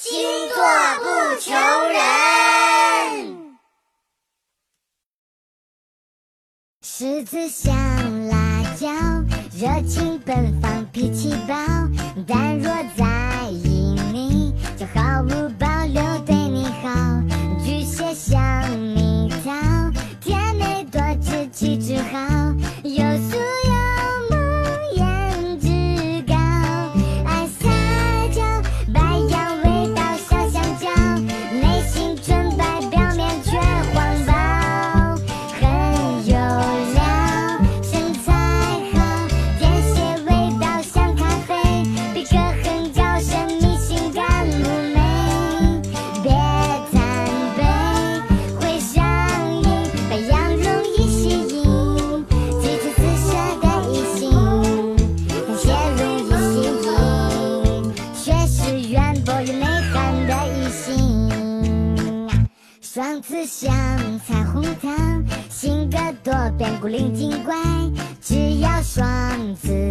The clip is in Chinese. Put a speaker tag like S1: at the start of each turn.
S1: 星座不求人，
S2: 狮子像辣椒，热情奔放，脾气暴。但若。双子像彩虹糖性格多变古灵精怪只要双子。